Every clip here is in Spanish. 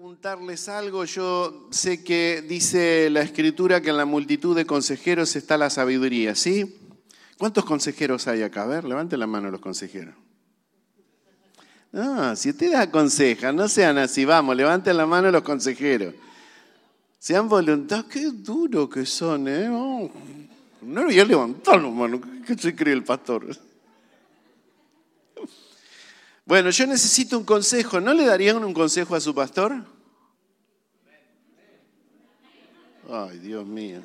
preguntarles algo. Yo sé que dice la escritura que en la multitud de consejeros está la sabiduría, ¿sí? ¿Cuántos consejeros hay acá? A ver, levanten la mano los consejeros. No, si ustedes aconsejan, no sean así, vamos, levanten la mano los consejeros. Sean voluntarios, qué duro que son, ¿eh? No, no voy a levantar la mano, ¿qué se cree el pastor? Bueno, yo necesito un consejo. ¿No le darían un consejo a su pastor? Ay, Dios mío.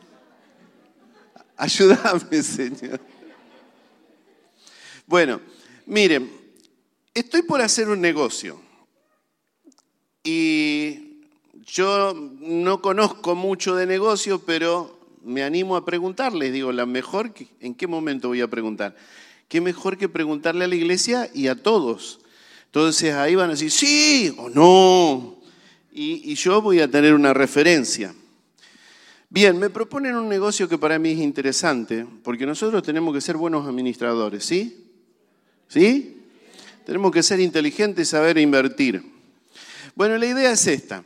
Ayúdame, Señor. Bueno, miren, estoy por hacer un negocio. Y yo no conozco mucho de negocio, pero me animo a preguntarles. Digo, la mejor, ¿en qué momento voy a preguntar? ¿Qué mejor que preguntarle a la iglesia y a todos? Entonces ahí van a decir, sí o no. Y, yo voy a tener una referencia. Bien, me proponen un negocio que para mí es interesante, porque nosotros tenemos que ser buenos administradores, ¿sí? ¿Sí? Tenemos que ser inteligentes y saber invertir. Bueno, la idea es esta.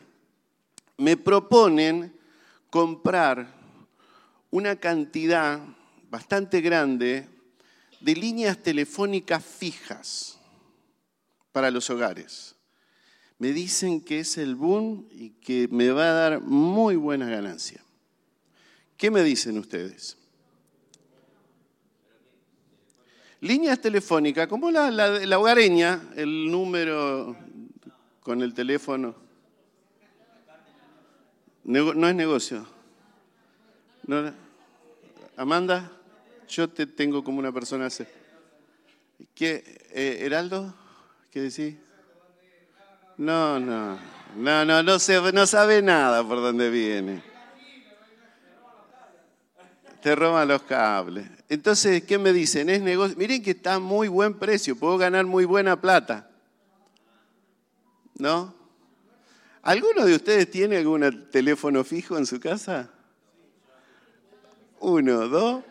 Me proponen comprar una cantidad bastante grande de líneas telefónicas fijas para los hogares. Me dicen que es el boom y que me va a dar muy buena ganancia. ¿Qué me dicen ustedes? Líneas telefónicas, como la, la, hogareña, el número con el teléfono. no es negocio. Amanda, yo te tengo como una persona. ¿Qué? Eh, ¿Heraldo? ¿Qué decís? No, no, no, no, no, no sabe nada por dónde viene. Te roban los cables. Entonces, ¿qué me dicen? Es negocio. Miren que está muy buen precio, puedo ganar muy buena plata. ¿No? ¿Alguno de ustedes tiene algún teléfono fijo en su casa? Uno, dos.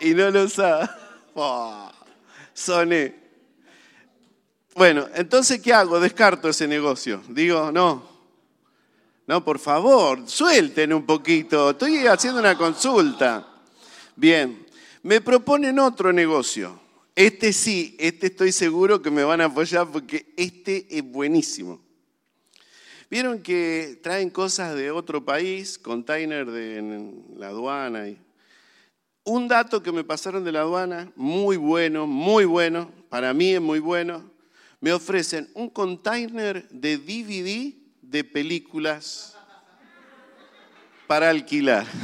Y no lo usa. Soné. Bueno, entonces, ¿qué hago? Descarto ese negocio. Digo, no, no, por favor, suelten un poquito. Estoy haciendo una consulta. Bien, me proponen otro negocio. Este sí, este estoy seguro que me van a apoyar porque este es buenísimo. Vieron que traen cosas de otro país, container de la aduana y un dato que me pasaron de la aduana, muy bueno, muy bueno, para mí es muy bueno, me ofrecen un container de DVD de películas para alquilar.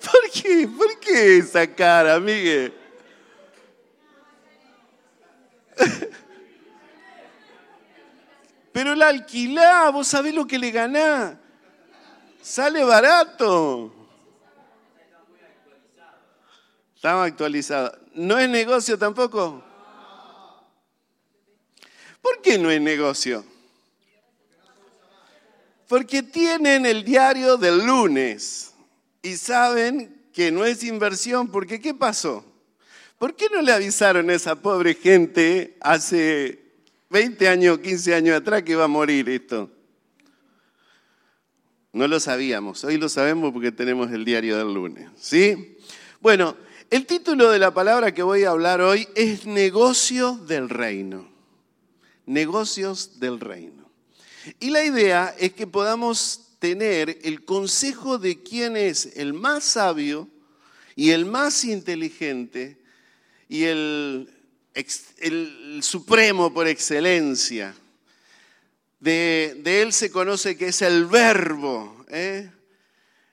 ¿Por qué? ¿Por qué esa cara, Miguel? Pero la alquilá, vos sabés lo que le ganás. Sale barato. Estamos actualizados. ¿No es negocio tampoco? ¿Por qué no es negocio? Porque tienen el diario del lunes y saben que no es inversión, porque ¿qué pasó? ¿Por qué no le avisaron a esa pobre gente hace 20 años, 15 años atrás que iba a morir esto? No lo sabíamos, hoy lo sabemos porque tenemos el diario del lunes, ¿sí? Bueno, el título de la palabra que voy a hablar hoy es negocio del reino. Negocios del reino. Y la idea es que podamos tener el consejo de quién es el más sabio y el más inteligente y el, supremo por excelencia. De, él se conoce que es el verbo, ¿eh?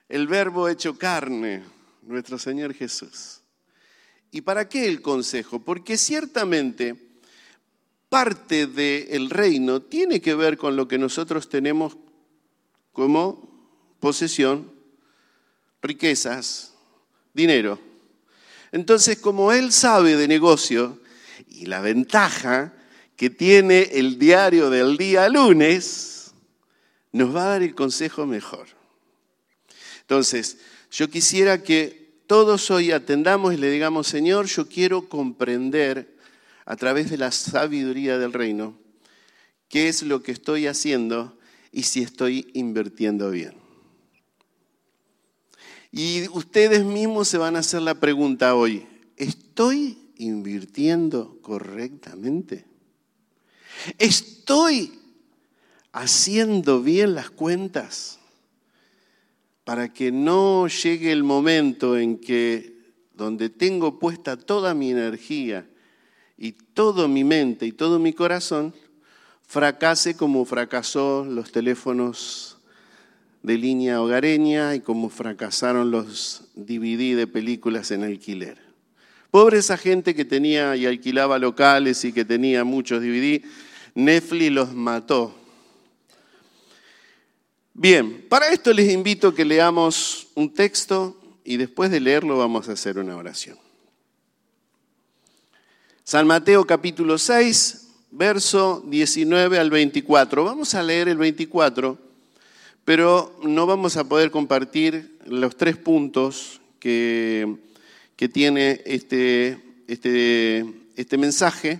el verbo hecho carne, nuestro Señor Jesús. ¿Y para qué el consejo? Porque ciertamente parte del reino tiene que ver con lo que nosotros tenemos como posesión, riquezas, dinero. Entonces, como él sabe de negocio y la ventaja que tiene el diario del día lunes, nos va a dar el consejo mejor. Entonces, yo quisiera que todos hoy atendamos y le digamos, Señor, yo quiero comprender a través de la sabiduría del reino qué es lo que estoy haciendo y si estoy invirtiendo bien. Y ustedes mismos se van a hacer la pregunta hoy, ¿estoy invirtiendo correctamente? ¿Estoy haciendo bien las cuentas para que no llegue el momento en que donde tengo puesta toda mi energía y toda mi mente y todo mi corazón, fracase como fracasó los teléfonos de línea hogareña y como fracasaron los DVD de películas en alquiler. Pobre esa gente que tenía y alquilaba locales y que tenía muchos DVD, Netflix los mató. Bien, para esto les invito a que leamos un texto y después de leerlo vamos a hacer una oración. San Mateo capítulo 6, verso 19 al 24. Vamos a leer el 24 pero no vamos a poder compartir los tres puntos que, que tiene este, este, este, mensaje,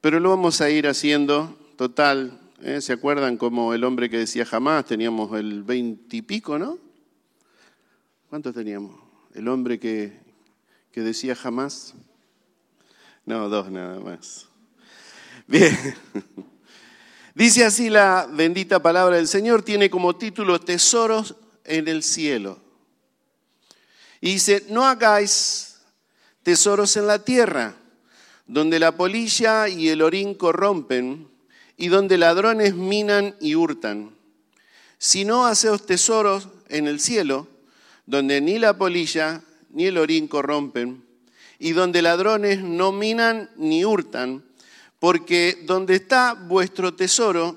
pero lo vamos a ir haciendo total. ¿Eh? ¿Se acuerdan como el hombre que decía jamás? Teníamos el veintipico, ¿no? ¿Cuántos teníamos? El hombre que, que decía jamás. No, dos nada más. Bien. Dice así la bendita palabra del Señor, tiene como título Tesoros en el cielo. Y dice, no hagáis tesoros en la tierra, donde la polilla y el orín corrompen, y donde ladrones minan y hurtan, sino haceos tesoros en el cielo, donde ni la polilla ni el orín corrompen, y donde ladrones no minan ni hurtan, porque donde está vuestro tesoro,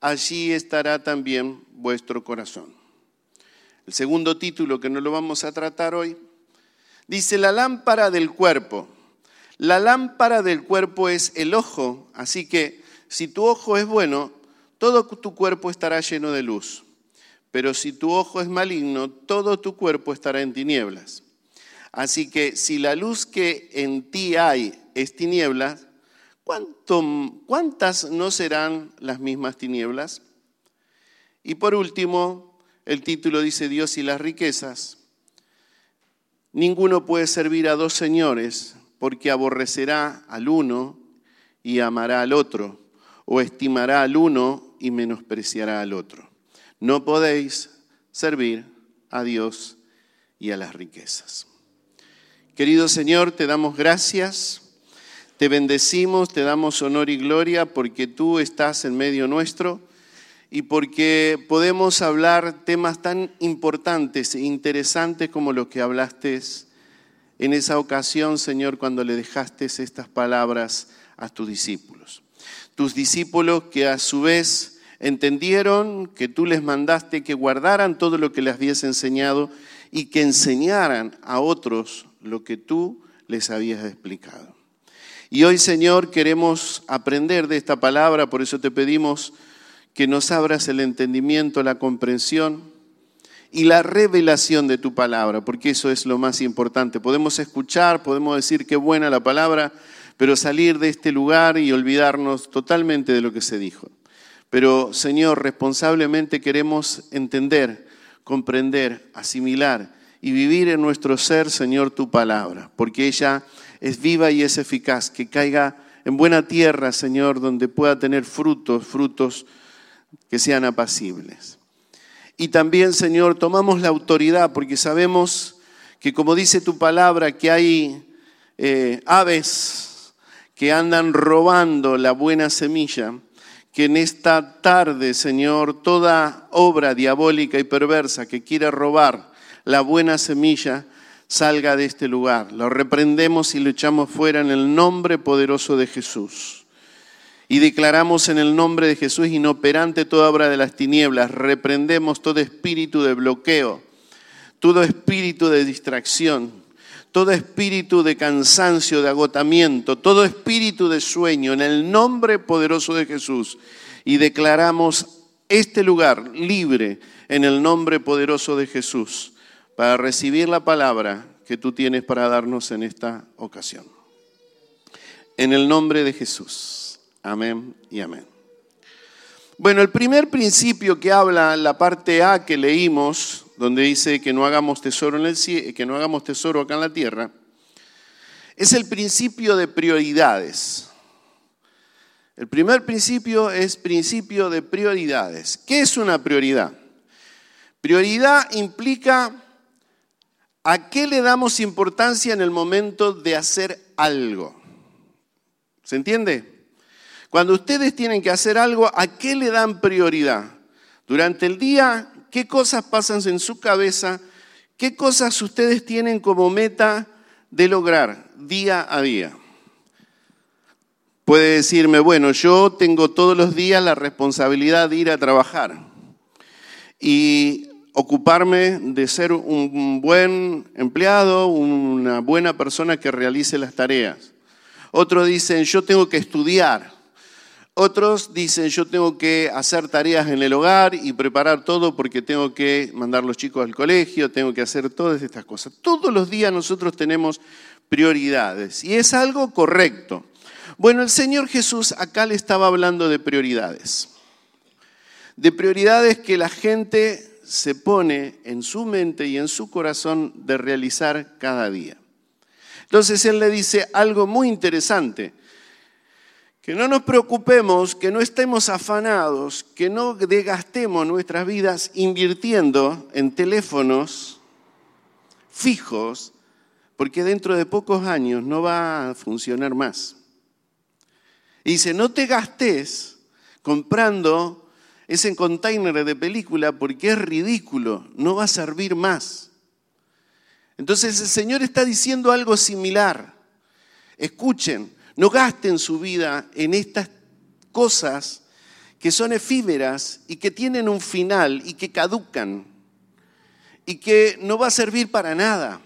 allí estará también vuestro corazón. El segundo título que no lo vamos a tratar hoy dice la lámpara del cuerpo. La lámpara del cuerpo es el ojo, así que si tu ojo es bueno, todo tu cuerpo estará lleno de luz. Pero si tu ojo es maligno, todo tu cuerpo estará en tinieblas. Así que si la luz que en ti hay es tinieblas, ¿cuántas no serán las mismas tinieblas? Y por último, el título dice Dios y las riquezas. Ninguno puede servir a dos señores porque aborrecerá al uno y amará al otro, o estimará al uno y menospreciará al otro. No podéis servir a Dios y a las riquezas. Querido Señor, te damos gracias te bendecimos, te damos honor y gloria porque tú estás en medio nuestro y porque podemos hablar temas tan importantes e interesantes como lo que hablaste en esa ocasión, Señor, cuando le dejaste estas palabras a tus discípulos. Tus discípulos que a su vez entendieron que tú les mandaste que guardaran todo lo que les habías enseñado y que enseñaran a otros lo que tú les habías explicado. Y hoy, Señor, queremos aprender de esta palabra, por eso te pedimos que nos abras el entendimiento, la comprensión y la revelación de tu palabra, porque eso es lo más importante. Podemos escuchar, podemos decir qué buena la palabra, pero salir de este lugar y olvidarnos totalmente de lo que se dijo. Pero, Señor, responsablemente queremos entender, comprender, asimilar y vivir en nuestro ser, Señor, tu palabra, porque ella es viva y es eficaz, que caiga en buena tierra, Señor, donde pueda tener frutos, frutos que sean apacibles. Y también, Señor, tomamos la autoridad porque sabemos que como dice tu palabra, que hay eh, aves que andan robando la buena semilla, que en esta tarde, Señor, toda obra diabólica y perversa que quiera robar la buena semilla, salga de este lugar. Lo reprendemos y lo echamos fuera en el nombre poderoso de Jesús. Y declaramos en el nombre de Jesús inoperante toda obra de las tinieblas. Reprendemos todo espíritu de bloqueo, todo espíritu de distracción, todo espíritu de cansancio, de agotamiento, todo espíritu de sueño, en el nombre poderoso de Jesús. Y declaramos este lugar libre en el nombre poderoso de Jesús para recibir la palabra que tú tienes para darnos en esta ocasión. En el nombre de Jesús. Amén y amén. Bueno, el primer principio que habla la parte A que leímos, donde dice que no hagamos tesoro en el que no hagamos tesoro acá en la tierra, es el principio de prioridades. El primer principio es principio de prioridades. ¿Qué es una prioridad? Prioridad implica a qué le damos importancia en el momento de hacer algo. ¿Se entiende? Cuando ustedes tienen que hacer algo, ¿a qué le dan prioridad? Durante el día, ¿qué cosas pasan en su cabeza? ¿Qué cosas ustedes tienen como meta de lograr día a día? Puede decirme, bueno, yo tengo todos los días la responsabilidad de ir a trabajar y ocuparme de ser un buen empleado, una buena persona que realice las tareas. Otros dicen, yo tengo que estudiar. Otros dicen, yo tengo que hacer tareas en el hogar y preparar todo porque tengo que mandar los chicos al colegio, tengo que hacer todas estas cosas. Todos los días nosotros tenemos prioridades y es algo correcto. Bueno, el Señor Jesús acá le estaba hablando de prioridades. De prioridades que la gente se pone en su mente y en su corazón de realizar cada día. Entonces Él le dice algo muy interesante, que no nos preocupemos, que no estemos afanados, que no desgastemos nuestras vidas invirtiendo en teléfonos fijos, porque dentro de pocos años no va a funcionar más. Y dice, no te gastes comprando ese container de película porque es ridículo, no va a servir más. Entonces el Señor está diciendo algo similar. Escuchen, no gasten su vida en estas cosas que son efímeras y que tienen un final y que caducan y que no va a servir para nada.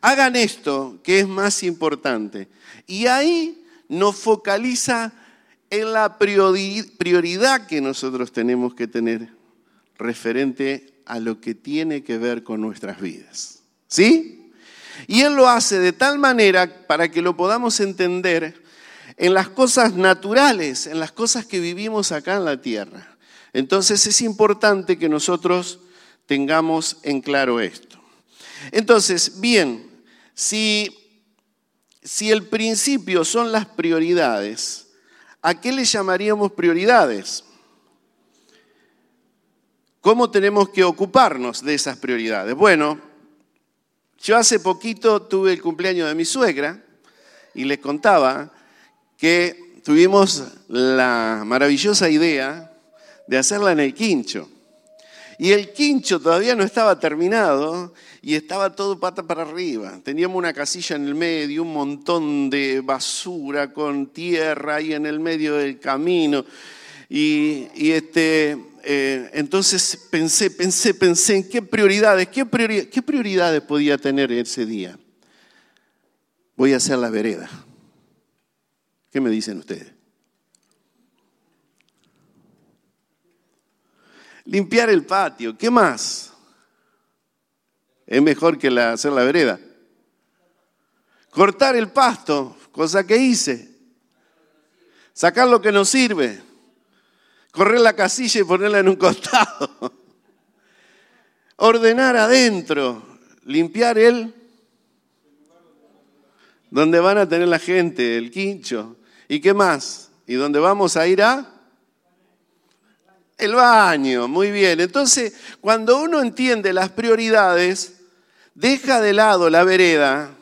Hagan esto que es más importante. Y ahí nos focaliza en la prioridad que nosotros tenemos que tener referente a lo que tiene que ver con nuestras vidas. ¿Sí? Y Él lo hace de tal manera para que lo podamos entender en las cosas naturales, en las cosas que vivimos acá en la tierra. Entonces es importante que nosotros tengamos en claro esto. Entonces, bien, si si el principio son las prioridades, ¿a qué le llamaríamos prioridades? ¿Cómo tenemos que ocuparnos de esas prioridades? Bueno, yo hace poquito tuve el cumpleaños de mi suegra y les contaba que tuvimos la maravillosa idea de hacerla en el quincho. Y el quincho todavía no estaba terminado y estaba todo pata para arriba. Teníamos una casilla en el medio, un montón de basura con tierra ahí en el medio del camino. Y, este, eh, entonces pensé, pensé, pensé en qué prioridades, qué, prioridades podía tener ese día. Voy a hacer la vereda. ¿Qué me dicen ustedes? Limpiar el patio, ¿qué más? Es mejor que hacer la vereda. Cortar el pasto, cosa que hice. Sacar lo que nos sirve. Correr la casilla y ponerla en un costado. Ordenar adentro. Limpiar el donde van a tener la gente, el quincho. ¿Y qué más? ¿Y dónde vamos a ir a? El baño, muy bien. Entonces, cuando uno entiende las prioridades, deja de lado la vereda,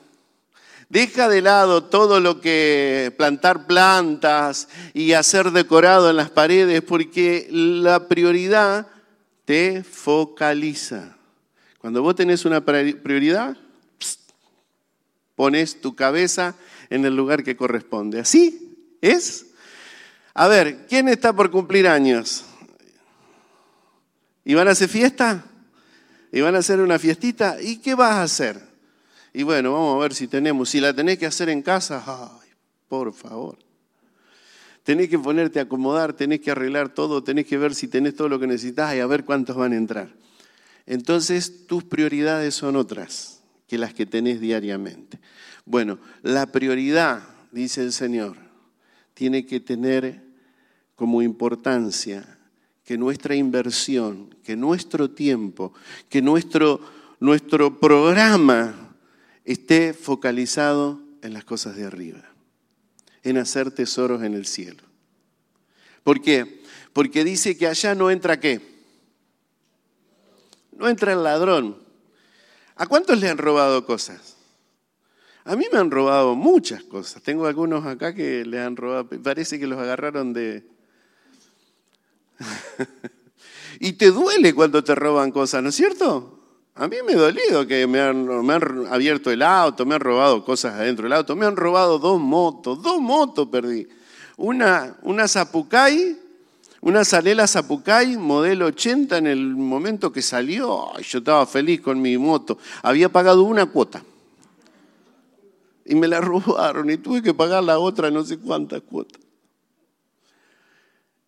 deja de lado todo lo que plantar plantas y hacer decorado en las paredes, porque la prioridad te focaliza. Cuando vos tenés una prioridad, pones tu cabeza en el lugar que corresponde. ¿Así es? A ver, ¿quién está por cumplir años? ¿Y van a hacer fiesta? ¿Y van a hacer una fiestita? ¿Y qué vas a hacer? Y bueno, vamos a ver si tenemos. Si la tenés que hacer en casa, ay, por favor. Tenés que ponerte a acomodar, tenés que arreglar todo, tenés que ver si tenés todo lo que necesitas y a ver cuántos van a entrar. Entonces tus prioridades son otras que las que tenés diariamente. Bueno, la prioridad, dice el Señor, tiene que tener como importancia que nuestra inversión, que nuestro tiempo, que nuestro, nuestro programa esté focalizado en las cosas de arriba, en hacer tesoros en el cielo. ¿Por qué? Porque dice que allá no entra qué? No entra el ladrón. ¿A cuántos le han robado cosas? A mí me han robado muchas cosas. Tengo algunos acá que le han robado, parece que los agarraron de... y te duele cuando te roban cosas, ¿no es cierto? A mí me ha dolido que me han, abierto el auto, me han robado cosas adentro del auto, me han robado dos motos, dos motos perdí. Una, una Zapucay, una Salela Zapucay, modelo 80 en el momento que salió, yo estaba feliz con mi moto. Había pagado una cuota y me la robaron y tuve que pagar la otra no sé cuántas cuotas.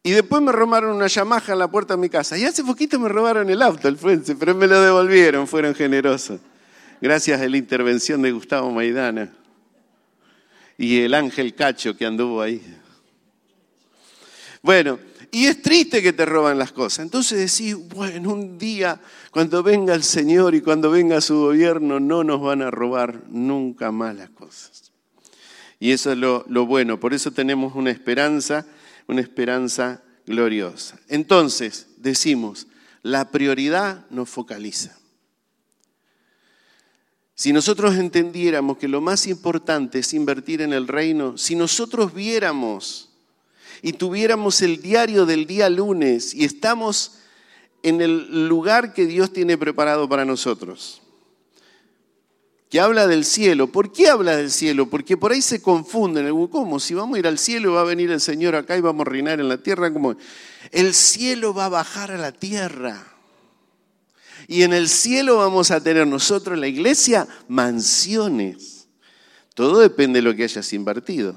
Y después me robaron una Yamaha en la puerta de mi casa. Y hace poquito me robaron el auto, el Fuense, pero me lo devolvieron, fueron generosos. Gracias a la intervención de Gustavo Maidana y el ángel Cacho que anduvo ahí. Bueno, y es triste que te roban las cosas. Entonces decís, bueno, un día cuando venga el Señor y cuando venga su gobierno no nos van a robar nunca más las cosas. Y eso es lo bueno. Por eso tenemos una esperanza, una esperanza gloriosa. Entonces, decimos, la prioridad nos focaliza. Si nosotros entendiéramos que lo más importante es invertir en el reino, si nosotros viéramos y tuviéramos el diario del día lunes y estamos en el lugar que Dios tiene preparado para nosotros, que habla del cielo. ¿Por qué habla del cielo? Porque por ahí se confunden. ¿Cómo? Si vamos a ir al cielo, va a venir el Señor acá y vamos a reinar en la tierra. como El cielo va a bajar a la tierra. Y en el cielo vamos a tener nosotros, la iglesia, mansiones. Todo depende de lo que hayas invertido.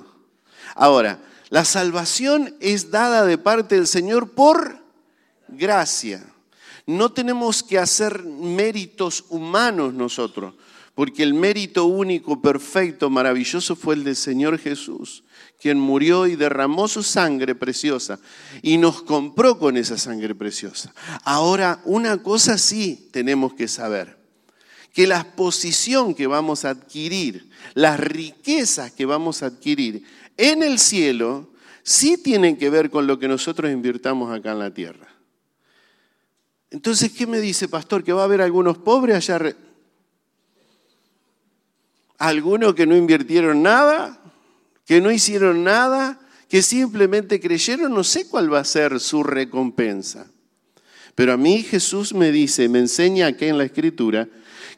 Ahora, la salvación es dada de parte del Señor por gracia. No tenemos que hacer méritos humanos nosotros, porque el mérito único, perfecto, maravilloso fue el del Señor Jesús, quien murió y derramó su sangre preciosa y nos compró con esa sangre preciosa. Ahora, una cosa sí tenemos que saber, que la posición que vamos a adquirir, las riquezas que vamos a adquirir, en el cielo sí tienen que ver con lo que nosotros invirtamos acá en la tierra. Entonces, ¿qué me dice, pastor? ¿Que va a haber algunos pobres allá? ¿Algunos que no invirtieron nada? ¿Que no hicieron nada? ¿Que simplemente creyeron? No sé cuál va a ser su recompensa. Pero a mí Jesús me dice, me enseña aquí en la Escritura,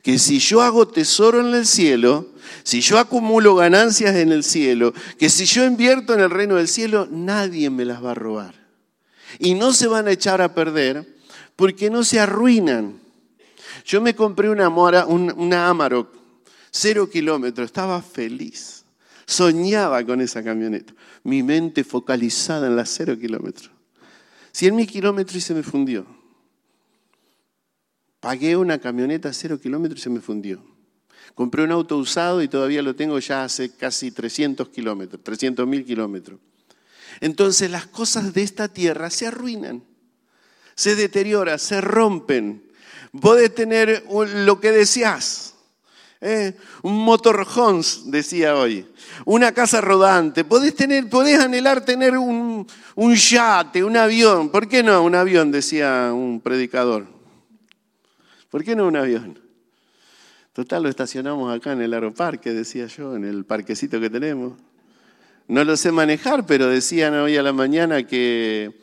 que si yo hago tesoro en el cielo, si yo acumulo ganancias en el cielo, que si yo invierto en el reino del cielo, nadie me las va a robar. Y no se van a echar a perder porque no se arruinan. Yo me compré una, Mora, una Amarok, cero kilómetros, estaba feliz. Soñaba con esa camioneta. Mi mente focalizada en las cero kilómetros. Cien mil kilómetros y se me fundió. Pagué una camioneta cero kilómetros y se me fundió. Compré un auto usado y todavía lo tengo ya hace casi 300 kilómetros, 300 mil kilómetros. Entonces las cosas de esta tierra se arruinan, se deterioran, se rompen. Podés tener lo que deseas. ¿Eh? Un motorhome, decía hoy. Una casa rodante. Podés, tener, anhelar tener un, un yate, un avión. ¿Por qué no un avión? Decía un predicador. ¿Por qué no un avión? Total, lo estacionamos acá en el aeroparque, decía yo, en el parquecito que tenemos. No lo sé manejar, pero decían hoy a la mañana que,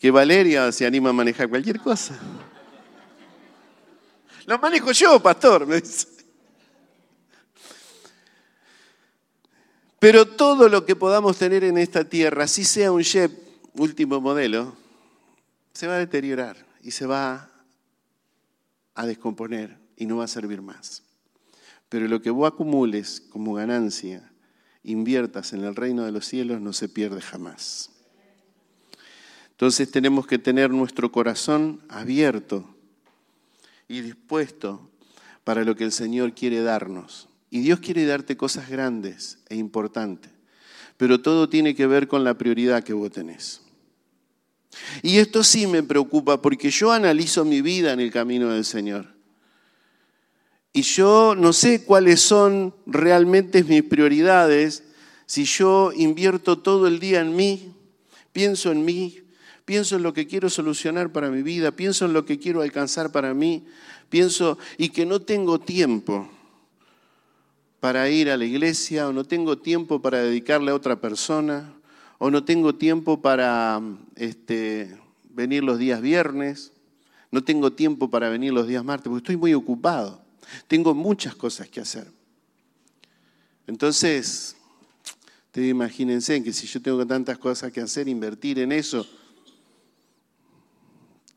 que Valeria se anima a manejar cualquier cosa. Lo manejo yo, pastor, me dice. Pero todo lo que podamos tener en esta tierra, si sea un Jeep último modelo, se va a deteriorar y se va a descomponer y no va a servir más. Pero lo que vos acumules como ganancia, inviertas en el reino de los cielos, no se pierde jamás. Entonces tenemos que tener nuestro corazón abierto y dispuesto para lo que el Señor quiere darnos. Y Dios quiere darte cosas grandes e importantes, pero todo tiene que ver con la prioridad que vos tenés. Y esto sí me preocupa porque yo analizo mi vida en el camino del Señor. Y yo no sé cuáles son realmente mis prioridades si yo invierto todo el día en mí, pienso en mí, pienso en lo que quiero solucionar para mi vida, pienso en lo que quiero alcanzar para mí, pienso y que no tengo tiempo para ir a la iglesia o no tengo tiempo para dedicarle a otra persona o no tengo tiempo para este, venir los días viernes, no tengo tiempo para venir los días martes, porque estoy muy ocupado, tengo muchas cosas que hacer. Entonces, imagínense que si yo tengo tantas cosas que hacer, invertir en eso,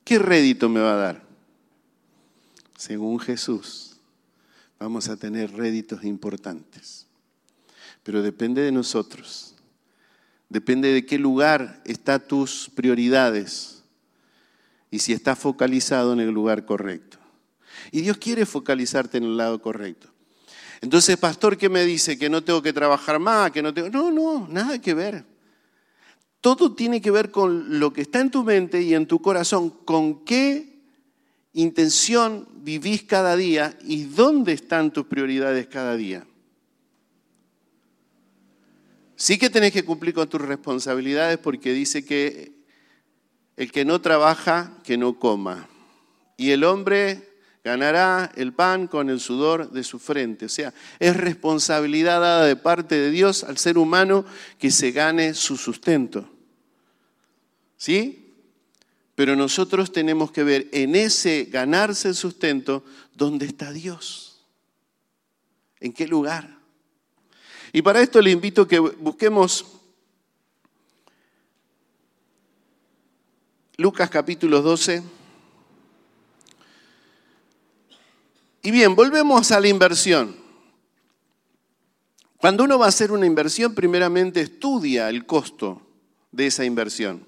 ¿qué rédito me va a dar? Según Jesús, vamos a tener réditos importantes. Pero depende de nosotros Depende de qué lugar están tus prioridades y si estás focalizado en el lugar correcto. Y Dios quiere focalizarte en el lado correcto. Entonces, pastor, ¿qué me dice? Que no tengo que trabajar más, que no tengo... No, no, nada que ver. Todo tiene que ver con lo que está en tu mente y en tu corazón, con qué intención vivís cada día y dónde están tus prioridades cada día. Sí que tenés que cumplir con tus responsabilidades porque dice que el que no trabaja, que no coma. Y el hombre ganará el pan con el sudor de su frente. O sea, es responsabilidad dada de parte de Dios al ser humano que se gane su sustento. ¿Sí? Pero nosotros tenemos que ver en ese ganarse el sustento dónde está Dios. ¿En qué lugar? Y para esto le invito a que busquemos Lucas capítulo 12. Y bien, volvemos a la inversión. Cuando uno va a hacer una inversión, primeramente estudia el costo de esa inversión,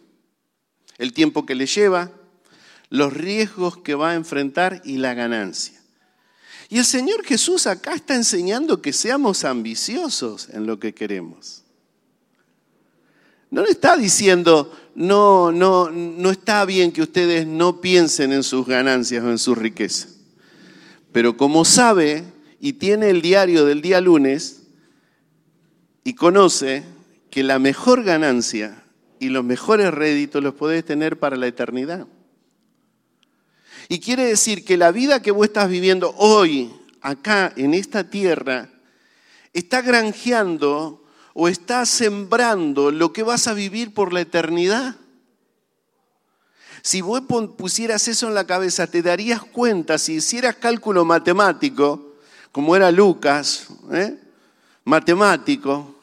el tiempo que le lleva, los riesgos que va a enfrentar y la ganancia. Y el Señor Jesús acá está enseñando que seamos ambiciosos en lo que queremos. No le está diciendo, no, no, no está bien que ustedes no piensen en sus ganancias o en su riqueza. Pero como sabe y tiene el diario del día lunes y conoce que la mejor ganancia y los mejores réditos los podés tener para la eternidad. Y quiere decir que la vida que vos estás viviendo hoy, acá, en esta tierra, está granjeando o está sembrando lo que vas a vivir por la eternidad. Si vos pusieras eso en la cabeza, te darías cuenta, si hicieras cálculo matemático, como era Lucas, ¿eh? matemático,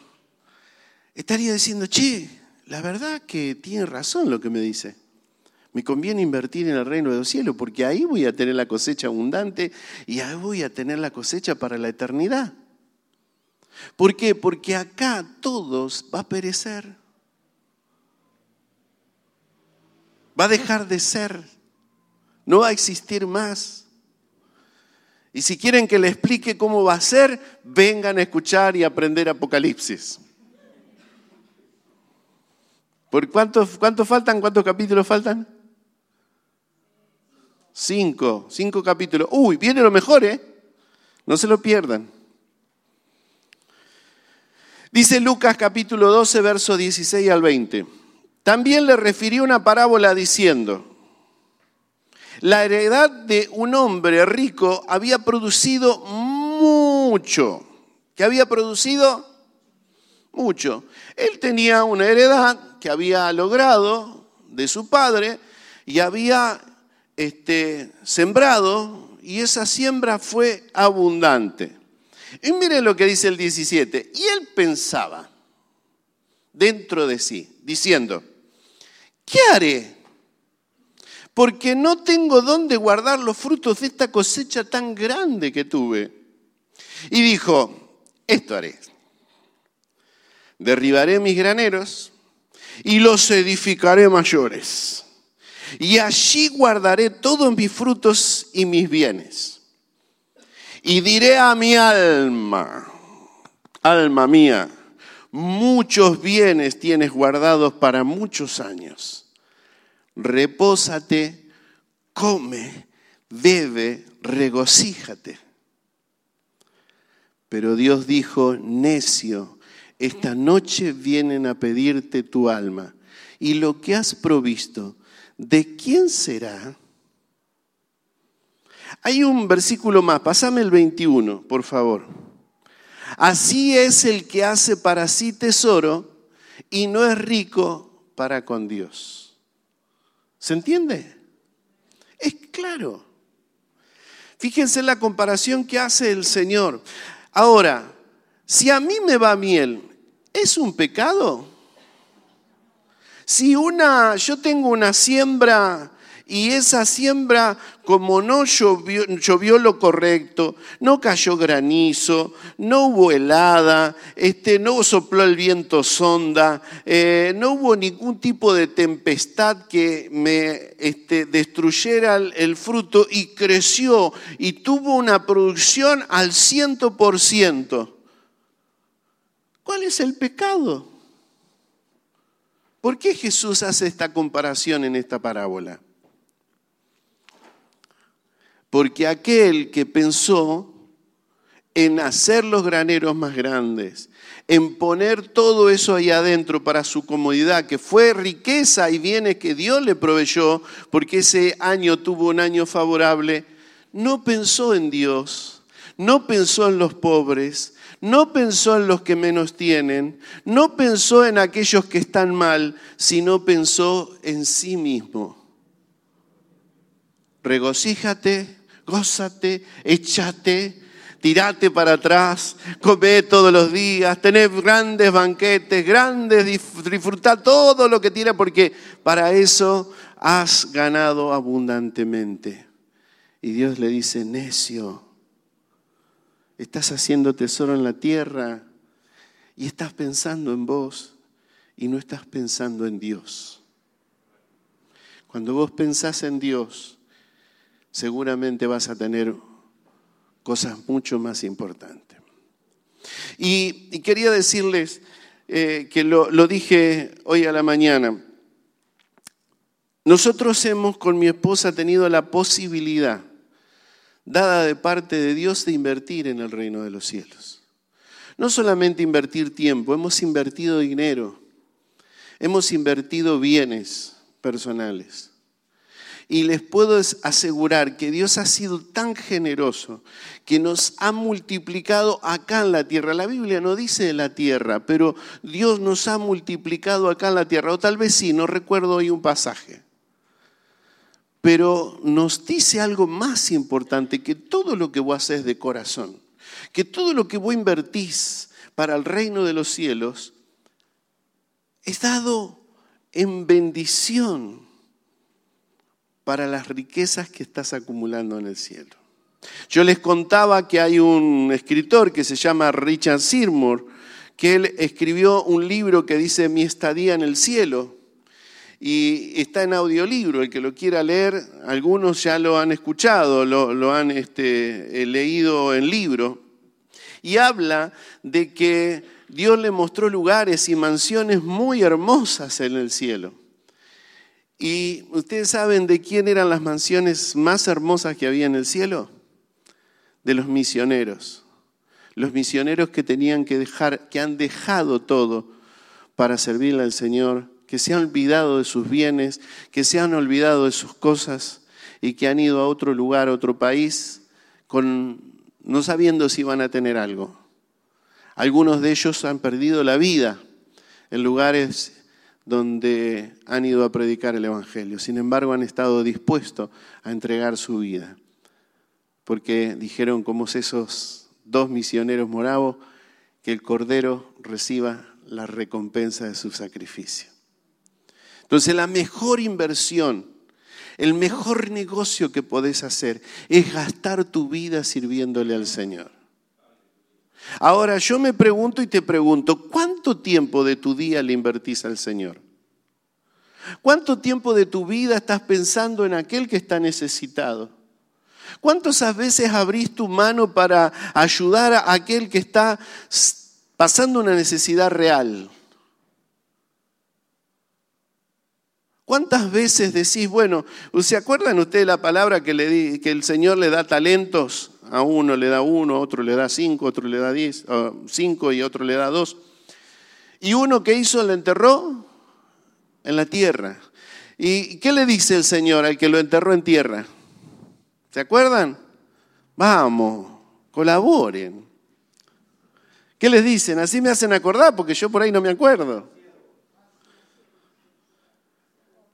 estaría diciendo, che, la verdad que tiene razón lo que me dice. Me conviene invertir en el reino de los cielos porque ahí voy a tener la cosecha abundante y ahí voy a tener la cosecha para la eternidad. ¿Por qué? Porque acá todos va a perecer. Va a dejar de ser. No va a existir más. Y si quieren que les explique cómo va a ser, vengan a escuchar y aprender Apocalipsis. ¿Por cuántos, cuántos faltan? ¿Cuántos capítulos faltan? Cinco, cinco capítulos. Uy, viene lo mejor, ¿eh? No se lo pierdan. Dice Lucas capítulo 12, verso 16 al 20. También le refirió una parábola diciendo, la heredad de un hombre rico había producido mucho. ¿Qué había producido? Mucho. Él tenía una heredad que había logrado de su padre y había este, sembrado y esa siembra fue abundante. Y miren lo que dice el 17. Y él pensaba dentro de sí, diciendo, ¿qué haré? Porque no tengo dónde guardar los frutos de esta cosecha tan grande que tuve. Y dijo, esto haré. Derribaré mis graneros y los edificaré mayores y allí guardaré todos mis frutos y mis bienes. Y diré a mi alma, alma mía, muchos bienes tienes guardados para muchos años. repósate, come, bebe, regocíjate. Pero Dios dijo, necio, esta noche vienen a pedirte tu alma y lo que has provisto, ¿de quién será? Hay un versículo más, pasame el 21, por favor. Así es el que hace para sí tesoro y no es rico para con Dios. ¿Se entiende? Es claro. Fíjense la comparación que hace el Señor. Ahora, si a mí me va miel, ¿es un pecado? Si una, yo tengo una siembra y esa siembra, como no llovió, lo correcto, no cayó granizo, no hubo helada, este, no sopló el viento sonda, eh, no hubo ningún tipo de tempestad que me este, destruyera el, el fruto y creció y tuvo una producción al ciento por ciento. ¿Cuál es el pecado? ¿Por qué Jesús hace esta comparación en esta parábola? Porque aquel que pensó en hacer los graneros más grandes, en poner todo eso ahí adentro para su comodidad, que fue riqueza y bienes que Dios le proveyó, porque ese año tuvo un año favorable, no pensó en Dios, no pensó en los pobres, no pensó en los que menos tienen, no pensó en aquellos que están mal, sino pensó en sí mismo. Regocíjate gózate, échate, tirate para atrás, come todos los días, tened grandes banquetes, grandes, disfrutar todo lo que tira, porque para eso has ganado abundantemente. Y Dios le dice, necio, estás haciendo tesoro en la tierra y estás pensando en vos y no estás pensando en Dios. Cuando vos pensás en Dios, seguramente vas a tener cosas mucho más importantes. Y, quería decirles eh, que lo, lo dije hoy a la mañana. Nosotros hemos con mi esposa tenido la posibilidad, dada de parte de Dios, de invertir en el reino de los cielos. No solamente invertir tiempo, hemos invertido dinero, hemos invertido bienes personales. Y les puedo asegurar que Dios ha sido tan generoso que nos ha multiplicado acá en la tierra. La Biblia no dice la tierra, pero Dios nos ha multiplicado acá en la tierra. O tal vez sí, no recuerdo hoy un pasaje. Pero nos dice algo más importante, que todo lo que vos haces de corazón, que todo lo que vos invertís para el reino de los cielos, es dado en bendición para las riquezas que estás acumulando en el cielo. Yo les contaba que hay un escritor que se llama Richard Seymour, que él escribió un libro que dice Mi estadía en el cielo. Y está en audiolibro, el que lo quiera leer, algunos ya lo han escuchado, lo, han este, leído en libro. Y habla de que Dios le mostró lugares y mansiones muy hermosas en el cielo. ¿Y ustedes saben de quién eran las mansiones más hermosas que había en el cielo? De los misioneros. Los misioneros que tenían que dejar, que han dejado todo para servirle al Señor, que se han olvidado de sus bienes, que se han olvidado de sus cosas y que han ido a otro lugar, a otro país, con, no sabiendo si van a tener algo. Algunos de ellos han perdido la vida en lugares donde han ido a predicar el Evangelio. Sin embargo, han estado dispuestos a entregar su vida, porque dijeron como esos dos misioneros moravos, que el Cordero reciba la recompensa de su sacrificio. Entonces, la mejor inversión, el mejor negocio que podés hacer es gastar tu vida sirviéndole al Señor. Ahora yo me pregunto y te pregunto, ¿cuánto tiempo de tu día le invertís al Señor? ¿Cuánto tiempo de tu vida estás pensando en aquel que está necesitado? ¿Cuántas veces abrís tu mano para ayudar a aquel que está pasando una necesidad real? ¿Cuántas veces decís, bueno, ¿se acuerdan ustedes la palabra que, le di, que el Señor le da talentos? A uno le da uno, a otro le da cinco, otro le da diez, cinco y otro le da dos. Y uno que hizo le enterró en la tierra. ¿Y qué le dice el Señor al que lo enterró en tierra? ¿Se acuerdan? Vamos, colaboren. ¿Qué les dicen? Así me hacen acordar porque yo por ahí no me acuerdo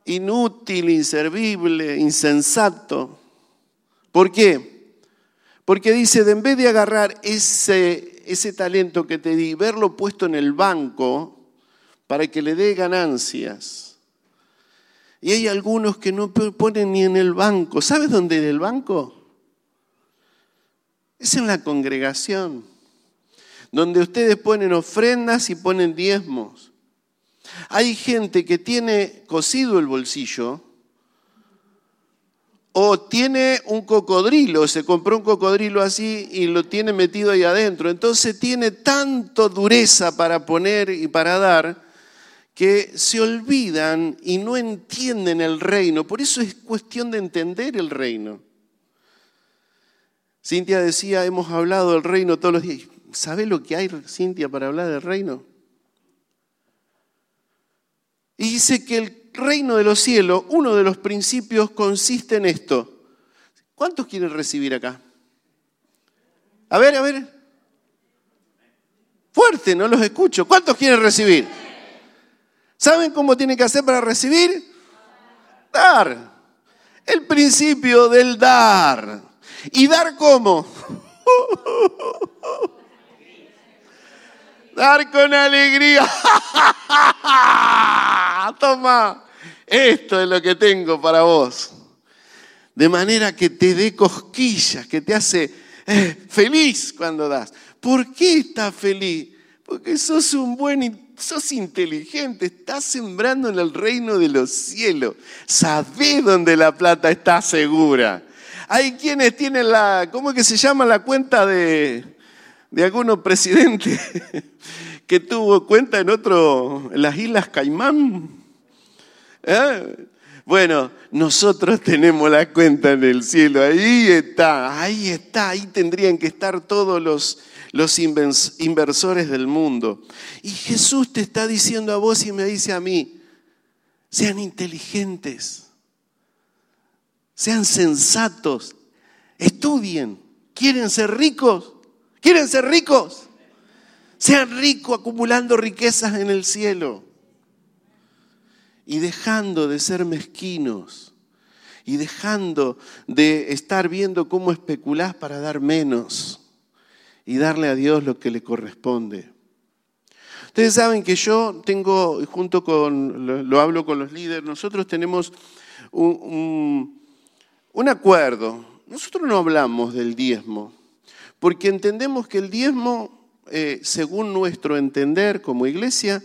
inútil, inservible, insensato. ¿Por qué? Porque dice, de en vez de agarrar ese, ese talento que te di, verlo puesto en el banco para que le dé ganancias. Y hay algunos que no ponen ni en el banco. ¿Sabes dónde es el banco? Es en la congregación, donde ustedes ponen ofrendas y ponen diezmos. Hay gente que tiene cosido el bolsillo o tiene un cocodrilo, se compró un cocodrilo así y lo tiene metido ahí adentro. Entonces tiene tanto dureza para poner y para dar que se olvidan y no entienden el reino. Por eso es cuestión de entender el reino. Cintia decía, hemos hablado del reino todos los días. ¿Sabe lo que hay, Cintia, para hablar del reino? Y dice que el reino de los cielos, uno de los principios consiste en esto. ¿Cuántos quieren recibir acá? A ver, a ver. Fuerte, no los escucho. ¿Cuántos quieren recibir? ¿Saben cómo tienen que hacer para recibir? Dar. El principio del dar. ¿Y dar cómo? Dar con alegría. Toma, esto es lo que tengo para vos. De manera que te dé cosquillas, que te hace eh, feliz cuando das. ¿Por qué estás feliz? Porque sos un buen, sos inteligente, estás sembrando en el reino de los cielos. Sabés dónde la plata está segura. Hay quienes tienen la, ¿cómo es que se llama la cuenta de, de algunos presidentes que tuvo cuenta en otro, en las Islas Caimán. ¿Eh? Bueno, nosotros tenemos la cuenta en el cielo, ahí está, ahí está, ahí tendrían que estar todos los, los inversores del mundo. Y Jesús te está diciendo a vos y me dice a mí, sean inteligentes, sean sensatos, estudien, quieren ser ricos, ¿Quieren ser ricos? Sean ricos acumulando riquezas en el cielo y dejando de ser mezquinos y dejando de estar viendo cómo especulás para dar menos y darle a Dios lo que le corresponde. Ustedes saben que yo tengo, junto con, lo, hablo con los líderes, nosotros tenemos un, un acuerdo. Nosotros no hablamos del diezmo, porque entendemos que el diezmo, eh, según nuestro entender como iglesia,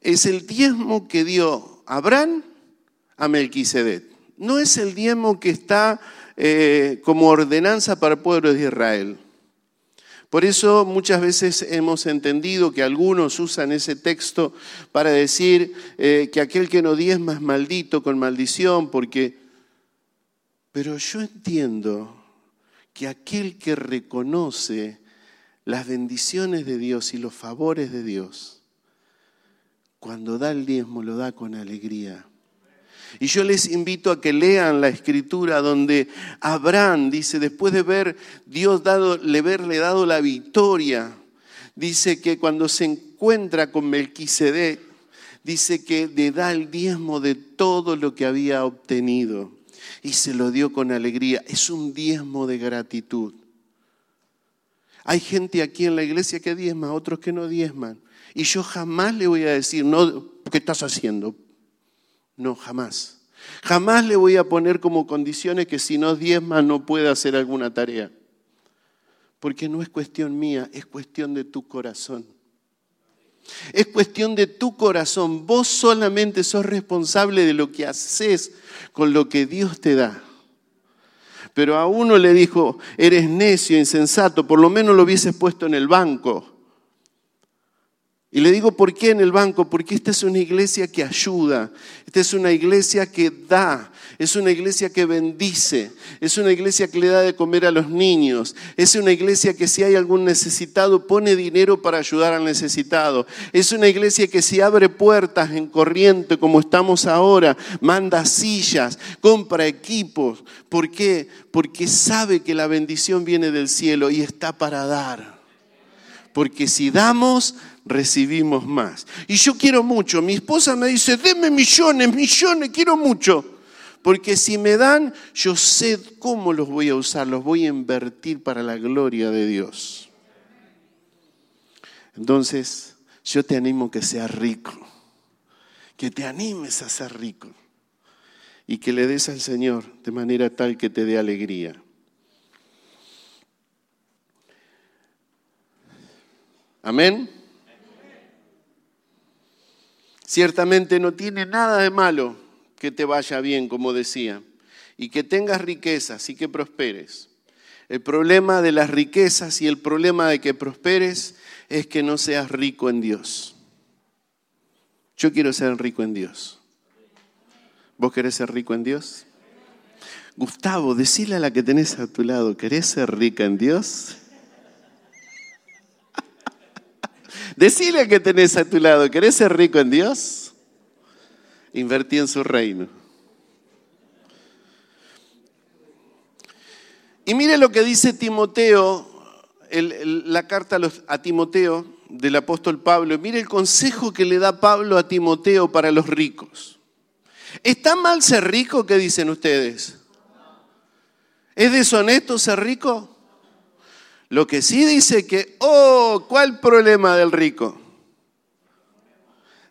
es el diezmo que dio Abraham a Melquisedec. No es el diezmo que está eh, como ordenanza para el pueblo de Israel. Por eso muchas veces hemos entendido que algunos usan ese texto para decir eh, que aquel que no diezma es maldito con maldición, porque... Pero yo entiendo que aquel que reconoce las bendiciones de Dios y los favores de Dios, cuando da el diezmo lo da con alegría. Y yo les invito a que lean la escritura donde Abraham dice, después de ver Dios dado, le haberle dado la victoria, dice que cuando se encuentra con Melquisedec, dice que le da el diezmo de todo lo que había obtenido y se lo dio con alegría. Es un diezmo de gratitud. Hay gente aquí en la iglesia que diezma, otros que no diezman. Y yo jamás le voy a decir, no, ¿qué estás haciendo? No, jamás. Jamás le voy a poner como condiciones que si no diezma no puede hacer alguna tarea. Porque no es cuestión mía, es cuestión de tu corazón. Es cuestión de tu corazón. Vos solamente sos responsable de lo que haces con lo que Dios te da. Pero a uno le dijo, eres necio, insensato, por lo menos lo hubieses puesto en el banco. Y le digo por qué en el banco, porque esta es una iglesia que ayuda, esta es una iglesia que da, es una iglesia que bendice, es una iglesia que le da de comer a los niños, es una iglesia que si hay algún necesitado pone dinero para ayudar al necesitado, es una iglesia que si abre puertas en corriente como estamos ahora, manda sillas, compra equipos. ¿Por qué? Porque sabe que la bendición viene del cielo y está para dar. Porque si damos, recibimos más. Y yo quiero mucho. Mi esposa me dice, deme millones, millones, quiero mucho. Porque si me dan, yo sé cómo los voy a usar, los voy a invertir para la gloria de Dios. Entonces, yo te animo que seas rico, que te animes a ser rico y que le des al Señor de manera tal que te dé alegría. Amén. Ciertamente no tiene nada de malo que te vaya bien, como decía, y que tengas riquezas y que prosperes. El problema de las riquezas y el problema de que prosperes es que no seas rico en Dios. Yo quiero ser rico en Dios. ¿Vos querés ser rico en Dios? Gustavo, decile a la que tenés a tu lado, ¿querés ser rica en Dios? Decile que tenés a tu lado, ¿querés ser rico en Dios? Invertí en su reino. Y mire lo que dice Timoteo, la carta a, a Timoteo del apóstol Pablo. Mire el consejo que le da Pablo a Timoteo para los ricos. ¿Está mal ser rico? ¿Qué dicen ustedes? ¿Es deshonesto ser rico? Lo que sí dice que, oh, ¿cuál problema del rico?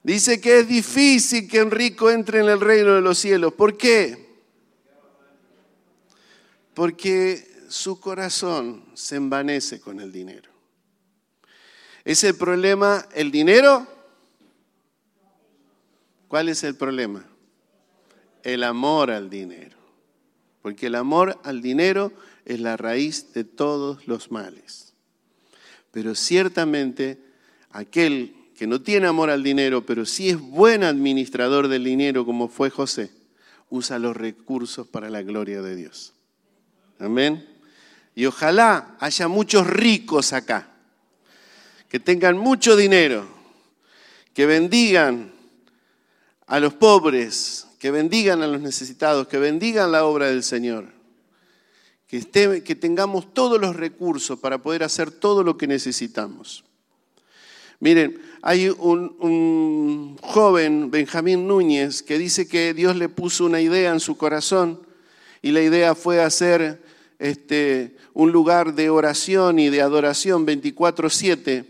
Dice que es difícil que un rico entre en el reino de los cielos. ¿Por qué? Porque su corazón se envanece con el dinero. ¿Es el problema el dinero? ¿Cuál es el problema? El amor al dinero. Porque el amor al dinero es la raíz de todos los males. Pero ciertamente aquel que no tiene amor al dinero, pero sí es buen administrador del dinero como fue José, usa los recursos para la gloria de Dios. Amén. Y ojalá haya muchos ricos acá, que tengan mucho dinero, que bendigan a los pobres, que bendigan a los necesitados, que bendigan la obra del Señor que, tengamos todos los recursos para poder hacer todo lo que necesitamos. Miren, hay un, un, joven, Benjamín Núñez, que dice que Dios le puso una idea en su corazón y la idea fue hacer este, un lugar de oración y de adoración 24/7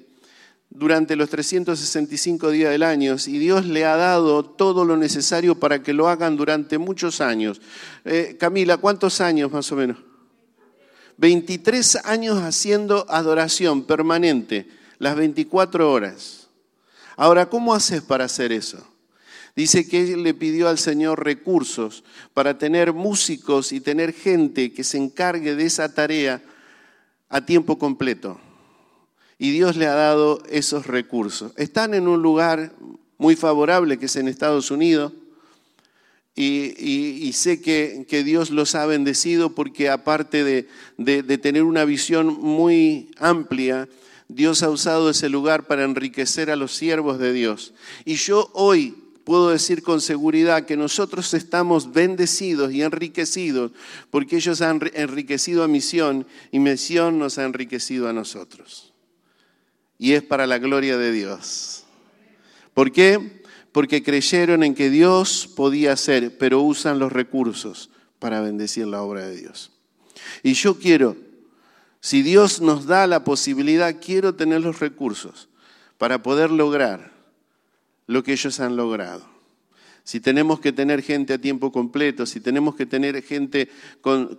durante los 365 días del año y Dios le ha dado todo lo necesario para que lo hagan durante muchos años. Eh, Camila, ¿cuántos años más o menos? 23 años haciendo adoración permanente, las 24 horas. Ahora, ¿cómo haces para hacer eso? Dice que él le pidió al Señor recursos para tener músicos y tener gente que se encargue de esa tarea a tiempo completo. Y Dios le ha dado esos recursos. Están en un lugar muy favorable, que es en Estados Unidos, y, sé que, Dios los ha bendecido porque aparte de, tener una visión muy amplia, Dios ha usado ese lugar para enriquecer a los siervos de Dios. Y yo hoy puedo decir con seguridad que nosotros estamos bendecidos y enriquecidos porque ellos han enriquecido a misión y misión nos ha enriquecido a nosotros. Y es para la gloria de Dios. ¿Por qué? Porque creyeron en que Dios podía hacer, pero usan los recursos para bendecir la obra de Dios. Y yo quiero, si Dios nos da la posibilidad, quiero tener los recursos para poder lograr lo que ellos han logrado. Si tenemos que tener gente a tiempo completo, si tenemos que tener gente con,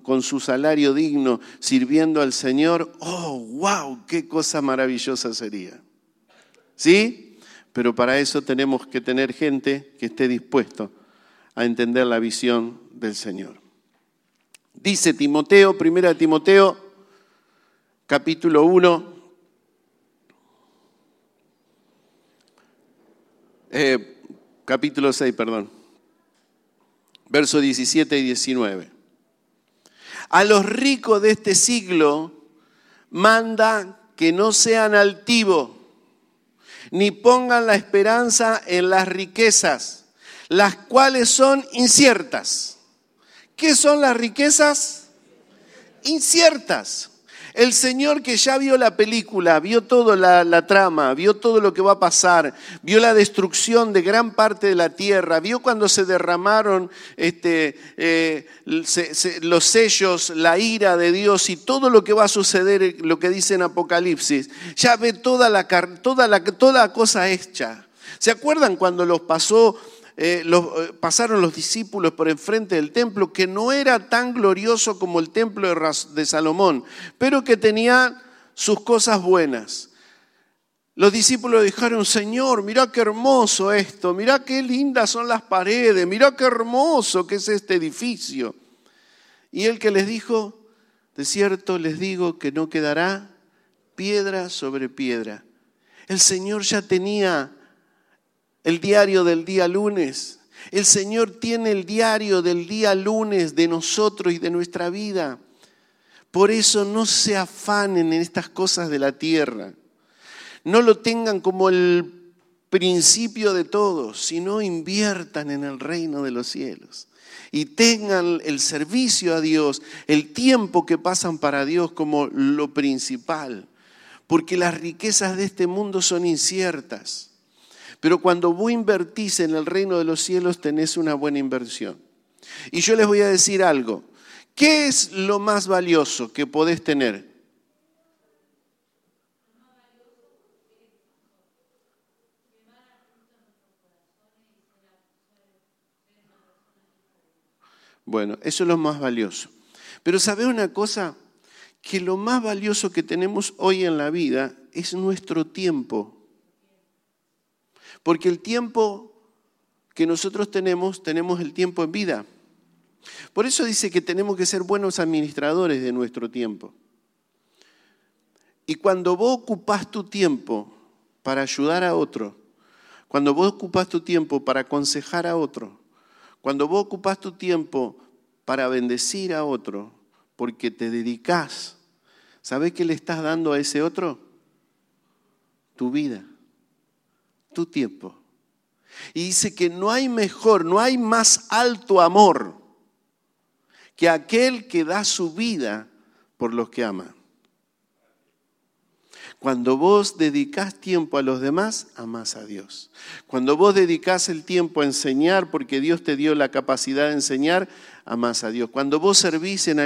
con su salario digno sirviendo al Señor, oh, wow, qué cosa maravillosa sería. ¿Sí? Pero para eso tenemos que tener gente que esté dispuesto a entender la visión del Señor. Dice Timoteo, primera Timoteo, capítulo 1, eh, capítulo 6, perdón, versos 17 y 19. A los ricos de este siglo manda que no sean altivos, ni pongan la esperanza en las riquezas, las cuales son inciertas. ¿Qué son las riquezas? Inciertas. El Señor que ya vio la película, vio toda la, trama, vio todo lo que va a pasar, vio la destrucción de gran parte de la tierra, vio cuando se derramaron este, eh, los sellos, la ira de Dios y todo lo que va a suceder, lo que dice en Apocalipsis. Ya ve toda la, toda la, toda cosa hecha. ¿Se acuerdan cuando los pasó eh, eh, pasaron los discípulos por enfrente del templo, que no era tan glorioso como el templo de, Salomón, pero que tenía sus cosas buenas. Los discípulos dijeron, Señor, mira qué hermoso esto, mira qué lindas son las paredes, mira qué hermoso que es este edificio. Y él que les dijo, de cierto les digo que no quedará piedra sobre piedra. El Señor ya tenía el diario del día lunes. El Señor tiene el diario del día lunes de nosotros y de nuestra vida. Por eso no se afanen en estas cosas de la tierra. No lo tengan como el principio de todo, sino inviertan en el reino de los cielos. Y tengan el servicio a Dios, el tiempo que pasan para Dios como lo principal. Porque las riquezas de este mundo son inciertas. Pero cuando vos invertís en el reino de los cielos tenés una buena inversión. Y yo les voy a decir algo. ¿Qué es lo más valioso que podés tener? Bueno, eso es lo más valioso. Pero ¿sabe una cosa? Que lo más valioso que tenemos hoy en la vida es nuestro tiempo. Porque el tiempo que nosotros tenemos, tenemos el tiempo en vida. Por eso dice que tenemos que ser buenos administradores de nuestro tiempo. Y cuando vos ocupás tu tiempo para ayudar a otro, cuando vos ocupás tu tiempo para aconsejar a otro, cuando vos ocupás tu tiempo para bendecir a otro, porque te dedicás, ¿sabés qué le estás dando a ese otro? Tu vida tu tiempo. Y dice que no hay mejor, no hay más alto amor que aquel que da su vida por los que ama. Cuando vos dedicás tiempo a los demás, amás a Dios. Cuando vos dedicás el tiempo a enseñar, porque Dios te dio la capacidad de enseñar, amás a Dios. Cuando vos servís en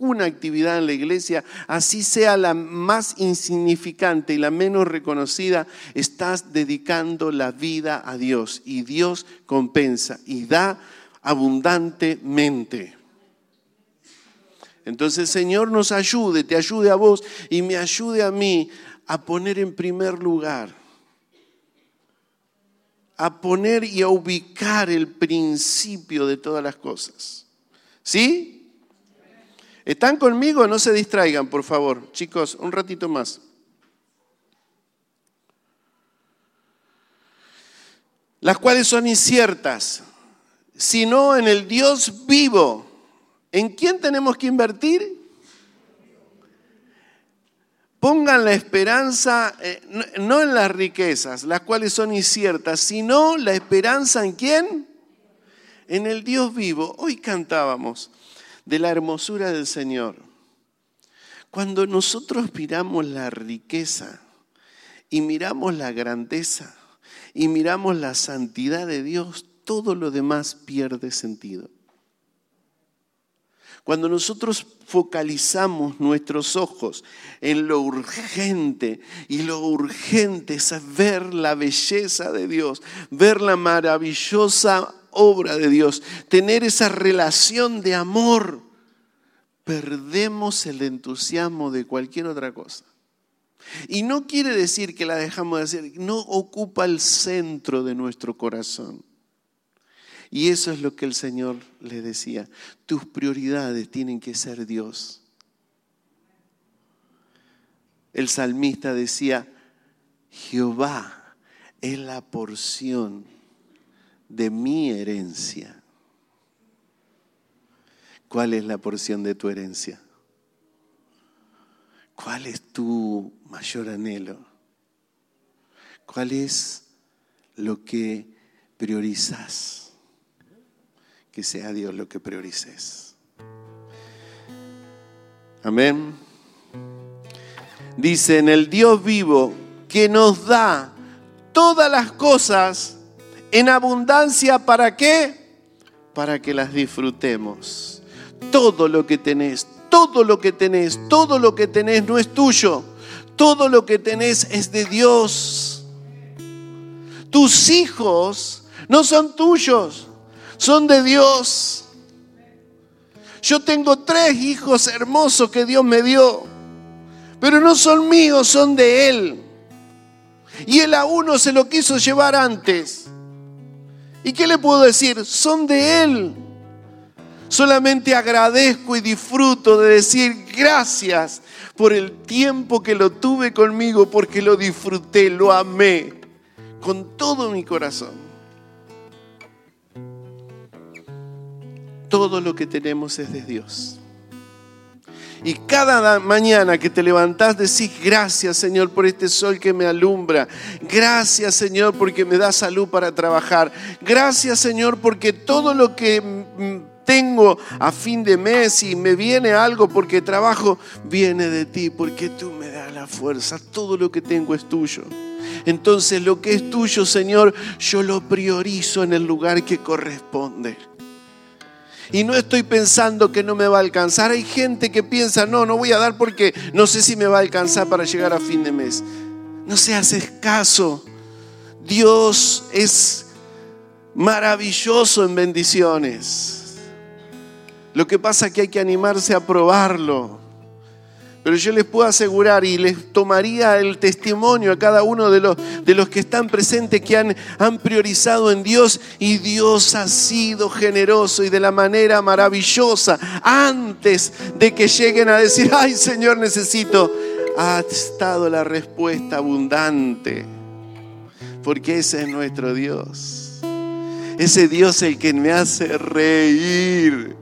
una actividad en la iglesia, así sea la más insignificante y la menos reconocida, estás dedicando la vida a Dios y Dios compensa y da abundantemente. Entonces Señor nos ayude, te ayude a vos y me ayude a mí a poner en primer lugar, a poner y a ubicar el principio de todas las cosas. ¿Sí? ¿Están conmigo? No se distraigan, por favor. Chicos, un ratito más. Las cuales son inciertas, sino en el Dios vivo. ¿En quién tenemos que invertir? Pongan la esperanza eh, no en las riquezas, las cuales son inciertas, sino la esperanza en quién? En el Dios vivo. Hoy cantábamos de la hermosura del Señor. Cuando nosotros miramos la riqueza y miramos la grandeza y miramos la santidad de Dios, todo lo demás pierde sentido. Cuando nosotros focalizamos nuestros ojos en lo urgente, y lo urgente es ver la belleza de Dios, ver la maravillosa obra de Dios, tener esa relación de amor, perdemos el entusiasmo de cualquier otra cosa. Y no quiere decir que la dejamos de hacer, no ocupa el centro de nuestro corazón. Y eso es lo que el Señor le decía, tus prioridades tienen que ser Dios. El salmista decía, Jehová es la porción de mi herencia. ¿Cuál es la porción de tu herencia? ¿Cuál es tu mayor anhelo? ¿Cuál es lo que priorizas? Que sea Dios lo que priorices. Amén. Dice en el Dios vivo que nos da todas las cosas en abundancia. ¿Para qué? Para que las disfrutemos. Todo lo que tenés, todo lo que tenés, todo lo que tenés no es tuyo. Todo lo que tenés es de Dios. Tus hijos no son tuyos, son de Dios. Yo tengo tres hijos hermosos que Dios me dio, pero no son míos, son de Él. Y Él a uno se lo quiso llevar antes. ¿Y qué le puedo decir? Son de Él. Solamente agradezco y disfruto de decir gracias por el tiempo que lo tuve conmigo, porque lo disfruté, lo amé con todo mi corazón. Todo lo que tenemos es de Dios. Y cada mañana que te levantás decís, gracias Señor por este sol que me alumbra. Gracias Señor porque me da salud para trabajar. Gracias Señor porque todo lo que tengo a fin de mes y me viene algo porque trabajo, viene de ti, porque tú me das la fuerza. Todo lo que tengo es tuyo. Entonces lo que es tuyo, Señor, yo lo priorizo en el lugar que corresponde. Y no estoy pensando que no me va a alcanzar. Hay gente que piensa, no, no voy a dar porque no sé si me va a alcanzar para llegar a fin de mes. No se hace caso. Dios es maravilloso en bendiciones. Lo que pasa es que hay que animarse a probarlo. Pero yo les puedo asegurar y les tomaría el testimonio a cada uno de los, de los que están presentes que han, han priorizado en Dios y Dios ha sido generoso y de la manera maravillosa antes de que lleguen a decir, ay Señor necesito, ha estado la respuesta abundante. Porque ese es nuestro Dios. Ese Dios el que me hace reír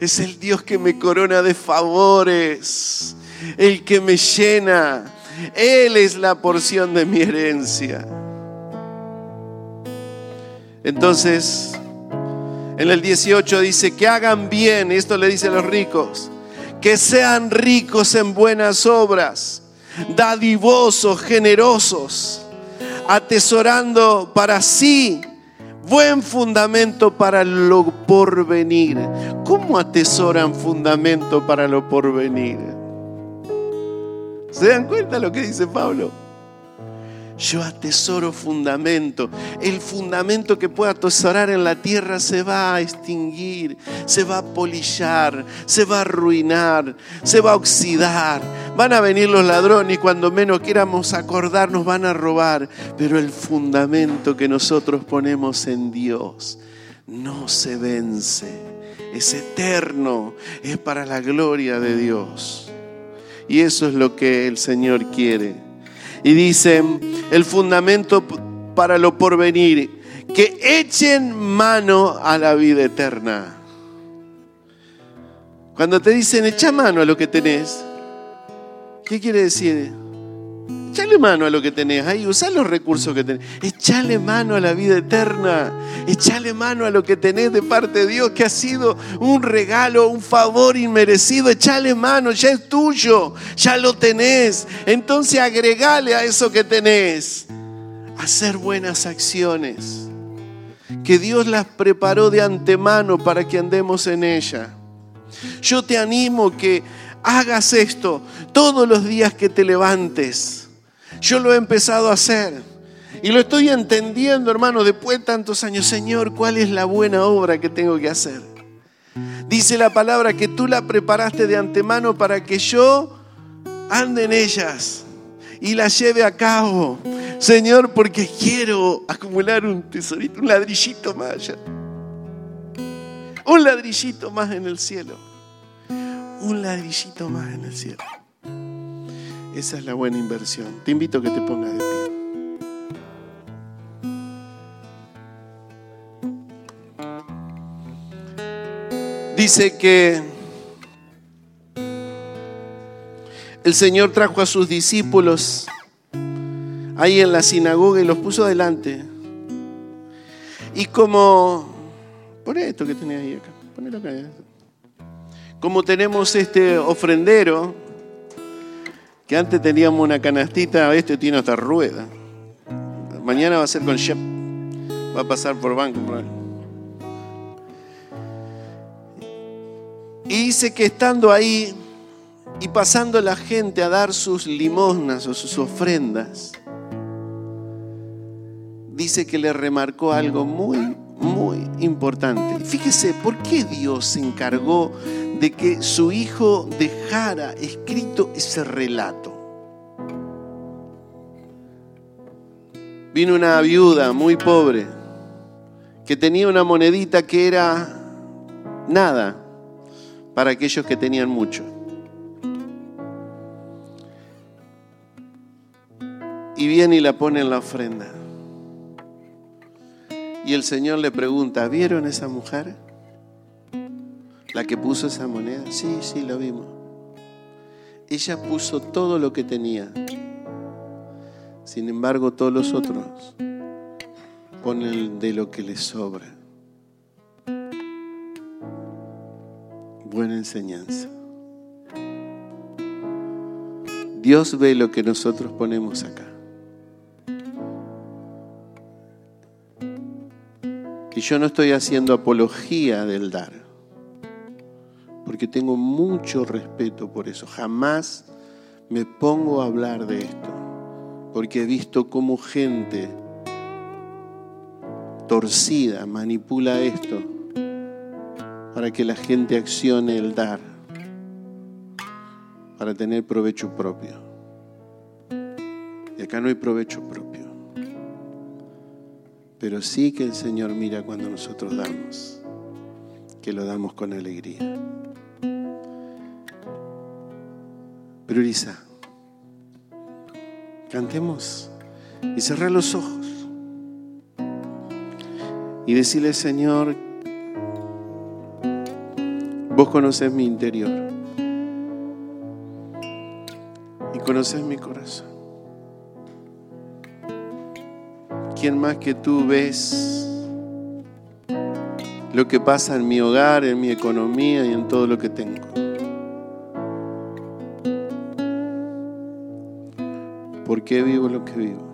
es el Dios que me corona de favores, el que me llena. Él es la porción de mi herencia. Entonces, en el 18 dice, que hagan bien, esto le dice a los ricos, que sean ricos en buenas obras, dadivosos, generosos, atesorando para sí buen fundamento para lo porvenir. ¿Cómo atesoran fundamento para lo porvenir? ¿Se dan cuenta lo que dice Pablo? Yo atesoro fundamento. El fundamento que pueda atesorar en la tierra se va a extinguir, se va a polillar, se va a arruinar, se va a oxidar. Van a venir los ladrones y cuando menos queramos acordarnos van a robar. Pero el fundamento que nosotros ponemos en Dios no se vence. Es eterno, es para la gloria de Dios. Y eso es lo que el Señor quiere. Y dice, el fundamento para lo porvenir, que echen mano a la vida eterna. Cuando te dicen echa mano a lo que tenés, ¿qué quiere decir? Echale mano a lo que tenés ahí, usá los recursos que tenés. Echale mano a la vida eterna. Echale mano a lo que tenés de parte de Dios, que ha sido un regalo, un favor inmerecido. Echale mano, ya es tuyo, ya lo tenés. Entonces agregale a eso que tenés. Hacer buenas acciones. Que Dios las preparó de antemano para que andemos en ella. Yo te animo que hagas esto todos los días que te levantes yo lo he empezado a hacer. Y lo estoy entendiendo, hermano, después de tantos años. Señor, ¿cuál es la buena obra que tengo que hacer? Dice la palabra que tú la preparaste de antemano para que yo ande en ellas y la lleve a cabo. Señor, porque quiero acumular un tesorito, un ladrillito más allá. Un ladrillito más en el cielo. Un ladrillito más en el cielo. Esa es la buena inversión. Te invito a que te pongas de pie. Dice que el Señor trajo a sus discípulos ahí en la sinagoga y los puso delante. Y como, pon esto que tenía ahí acá, ponelo acá. Como tenemos este ofrendero, que antes teníamos una canastita, este tiene hasta rueda. Mañana va a ser con Shep, va a pasar por banco. Y dice que estando ahí y pasando la gente a dar sus limosnas o sus ofrendas, dice que le remarcó algo muy, muy importante. Fíjese, ¿por qué Dios se encargó de que su hijo dejara escrito ese relato? Vino una viuda muy pobre que tenía una monedita que era nada para aquellos que tenían mucho. Y viene y la pone en la ofrenda. Y el Señor le pregunta, ¿vieron esa mujer? La que puso esa moneda. Sí, sí, lo vimos. Ella puso todo lo que tenía. Sin embargo, todos los otros ponen de lo que les sobra. Buena enseñanza. Dios ve lo que nosotros ponemos acá. Que yo no estoy haciendo apología del dar, porque tengo mucho respeto por eso. Jamás me pongo a hablar de esto porque he visto cómo gente torcida manipula esto para que la gente accione el dar, para tener provecho propio. Y acá no hay provecho propio, pero sí que el Señor mira cuando nosotros damos, que lo damos con alegría. Prioriza. Cantemos y cerrar los ojos y decirle, Señor, vos conoces mi interior y conoces mi corazón. ¿Quién más que tú ves lo que pasa en mi hogar, en mi economía y en todo lo que tengo? ¿Por qué vivo lo que vivo?